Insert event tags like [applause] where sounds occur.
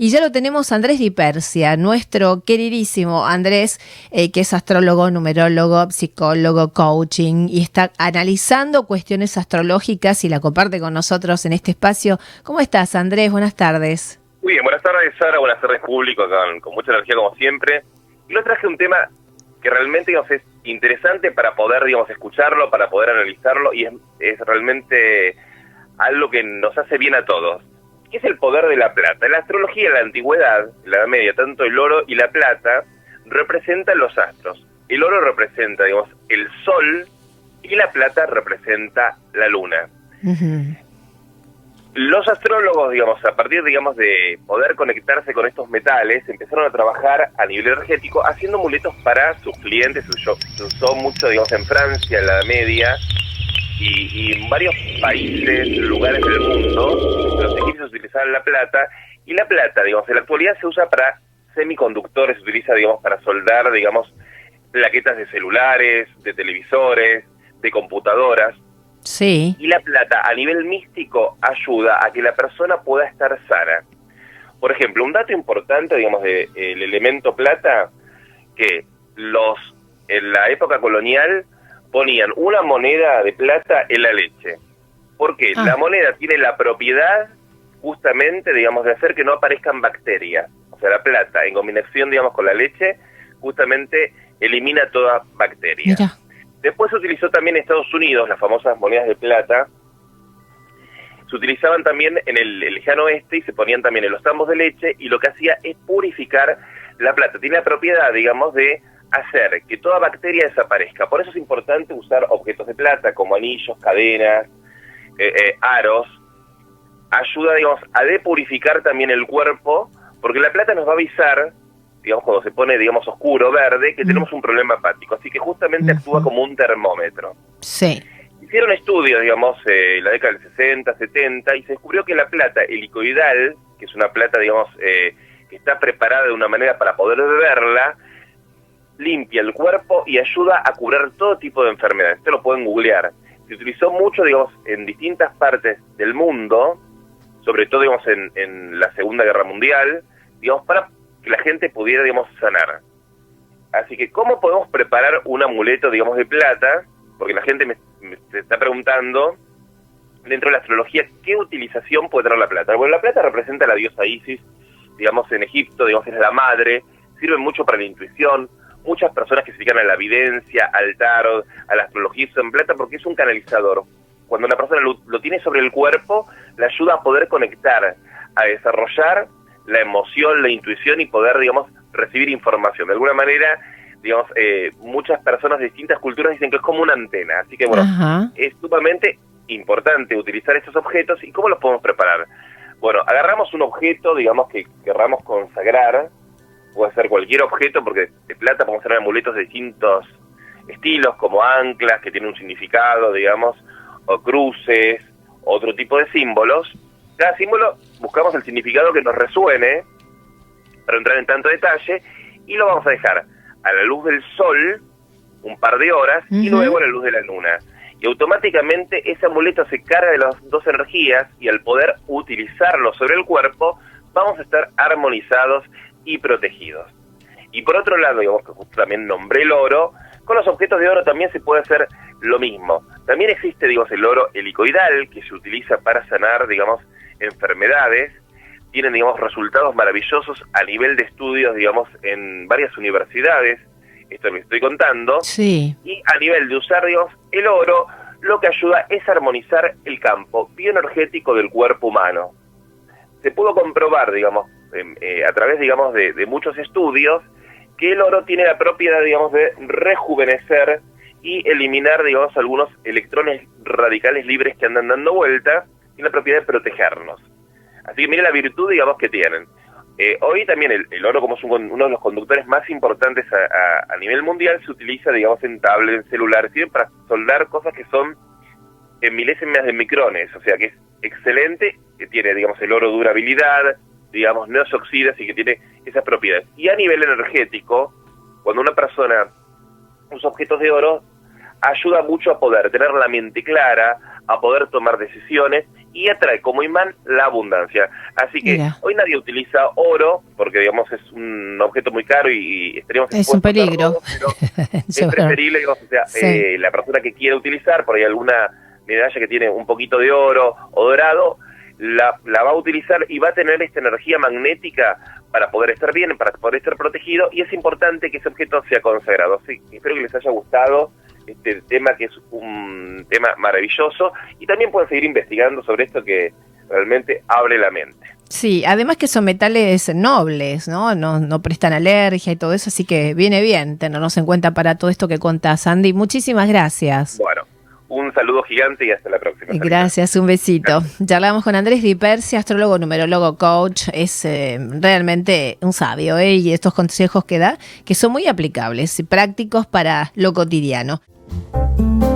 Y ya lo tenemos Andrés Di Persia, nuestro queridísimo Andrés, eh, que es astrólogo, numerólogo, psicólogo, coaching, y está analizando cuestiones astrológicas y la comparte con nosotros en este espacio. ¿Cómo estás, Andrés? Buenas tardes. Muy bien, buenas tardes, Sara, buenas tardes, público, con, mucha energía como siempre. Y traje un tema que realmente digamos, es interesante para poder digamos, escucharlo, para poder analizarlo, y es, es realmente algo que nos hace bien a todos ¿Qué es el poder de la plata? En la astrología de la antigüedad, en la Edad Media, tanto el oro y la plata representan los astros. El oro representa, digamos, el sol y la plata representa la luna. Los astrólogos, digamos, a partir, digamos, de poder conectarse con estos metales, empezaron a trabajar a nivel energético haciendo amuletos para sus clientes. Se usó mucho, digamos, en Francia, en la Media, y, en varios países, lugares del mundo, los egipcios utilizaban la plata y la plata, digamos, en la actualidad se usa para semiconductores, se utiliza, digamos, para soldar, digamos, plaquetas de celulares, de televisores, de computadoras. Sí. Y la plata a nivel místico ayuda a que la persona pueda estar sana. Por ejemplo, un dato importante, digamos, del elemento plata, que los en la época colonial ponían una moneda de plata en la leche. Porque ah. la moneda tiene la propiedad justamente, digamos, de hacer que no aparezcan bacterias. O sea, la plata, en combinación, digamos, con la leche, justamente elimina toda bacteria. Después se utilizó también en Estados Unidos las famosas monedas de plata. Se utilizaban también en el, lejano oeste y se ponían también en los tambos de leche y lo que hacía es purificar la plata. Tiene la propiedad, digamos, de hacer que toda bacteria desaparezca. Por eso es importante usar objetos de plata como anillos, cadenas, eh, eh, aros. Ayuda, digamos, a depurificar también el cuerpo, porque la plata nos va a avisar, digamos, cuando se pone, digamos, oscuro, verde, que tenemos un problema hepático. Así que justamente actúa como un termómetro. Sí. Hicieron estudios, digamos, eh, en la década del 60, 70, y se descubrió que la plata helicoidal, que es una plata, digamos, que está preparada de una manera para poder beberla, limpia el cuerpo y ayuda a curar todo tipo de enfermedades. Esto lo pueden googlear. Se utilizó mucho, digamos, en distintas partes del mundo, sobre todo, digamos, en, en la Segunda Guerra Mundial, digamos, para que la gente pudiera, digamos, sanar. Así que, ¿cómo podemos preparar un amuleto, digamos, de plata? Porque la gente me, está preguntando, dentro de la astrología, ¿qué utilización puede tener la plata? Bueno, la plata representa a la diosa Isis, digamos, en Egipto, digamos, es la madre, sirve mucho para la intuición, muchas personas que se dedican a la evidencia, al tarot, a la astrología usan plata porque es un canalizador. Cuando una persona lo, tiene sobre el cuerpo, le ayuda a poder conectar, a desarrollar la emoción, la intuición y poder, digamos, recibir información. De alguna manera, digamos, eh, muchas personas de distintas culturas dicen que es como una antena. Así que, bueno, es sumamente importante utilizar estos objetos y cómo los podemos preparar. Bueno, agarramos un objeto, digamos, que querramos consagrar, puede ser cualquier objeto, porque de plata podemos tener amuletos de distintos estilos, como anclas, que tienen un significado, digamos, o cruces, otro tipo de símbolos. Cada símbolo buscamos el significado que nos resuene, para entrar en tanto detalle, y lo vamos a dejar a la luz del sol un par de horas y luego a la luz de la luna. Y automáticamente ese amuleto se carga de las dos energías y al poder utilizarlo sobre el cuerpo, vamos a estar armonizados y protegidos. Y por otro lado, digamos que justo también nombré el oro, con los objetos de oro también se puede hacer lo mismo. También existe, digamos, el oro helicoidal que se utiliza para sanar, digamos, enfermedades. Tienen, digamos, resultados maravillosos a nivel de estudios, digamos, en varias universidades. Esto me estoy contando. Sí. Y a nivel de usar, digamos, el oro, lo que ayuda es armonizar el campo bioenergético del cuerpo humano. Se pudo comprobar, digamos, Em, eh, a través, digamos, de, muchos estudios, que el oro tiene la propiedad, digamos, de rejuvenecer y eliminar, digamos, algunos electrones radicales libres que andan dando vuelta, y la propiedad de protegernos. Así que mire la virtud, digamos, que tienen. Eh, hoy también el, oro, como es uno de los conductores más importantes a, nivel mundial, se utiliza, digamos, en tablets, en celulares, sirve para soldar cosas que son en milésimas de micrones, o sea que es excelente, que tiene, digamos, el oro durabilidad, digamos, no se oxida, así que tiene esas propiedades. Y a nivel energético, cuando una persona usa objetos de oro, ayuda mucho a poder tener la mente clara, a poder tomar decisiones y atrae como imán la abundancia. Así que hoy nadie utiliza oro porque digamos es un objeto muy caro y, estaríamos es un peligro. [laughs] es preferible, o sea, eh, la persona que quiere utilizar por ahí alguna medalla que tiene un poquito de oro o dorado, la, la va a utilizar y va a tener esta energía magnética para poder estar bien, para poder estar protegido y es importante que ese objeto sea consagrado. Sí, espero que les haya gustado este tema que es un tema maravilloso y también pueden seguir investigando sobre esto que realmente abre la mente. Sí, además que son metales nobles, ¿no? ¿no? No prestan alergia y todo eso, así que viene bien tenernos en cuenta para todo esto que contás, Andy. Muchísimas gracias. Bueno, un saludo gigante y hasta la próxima. Gracias, un besito. Ya hablamos con Andrés Di Persi, astrólogo, numerólogo, coach. Es eh, realmente un sabio ¿eh? y estos consejos que da, que son muy aplicables y prácticos para lo cotidiano. Thank you.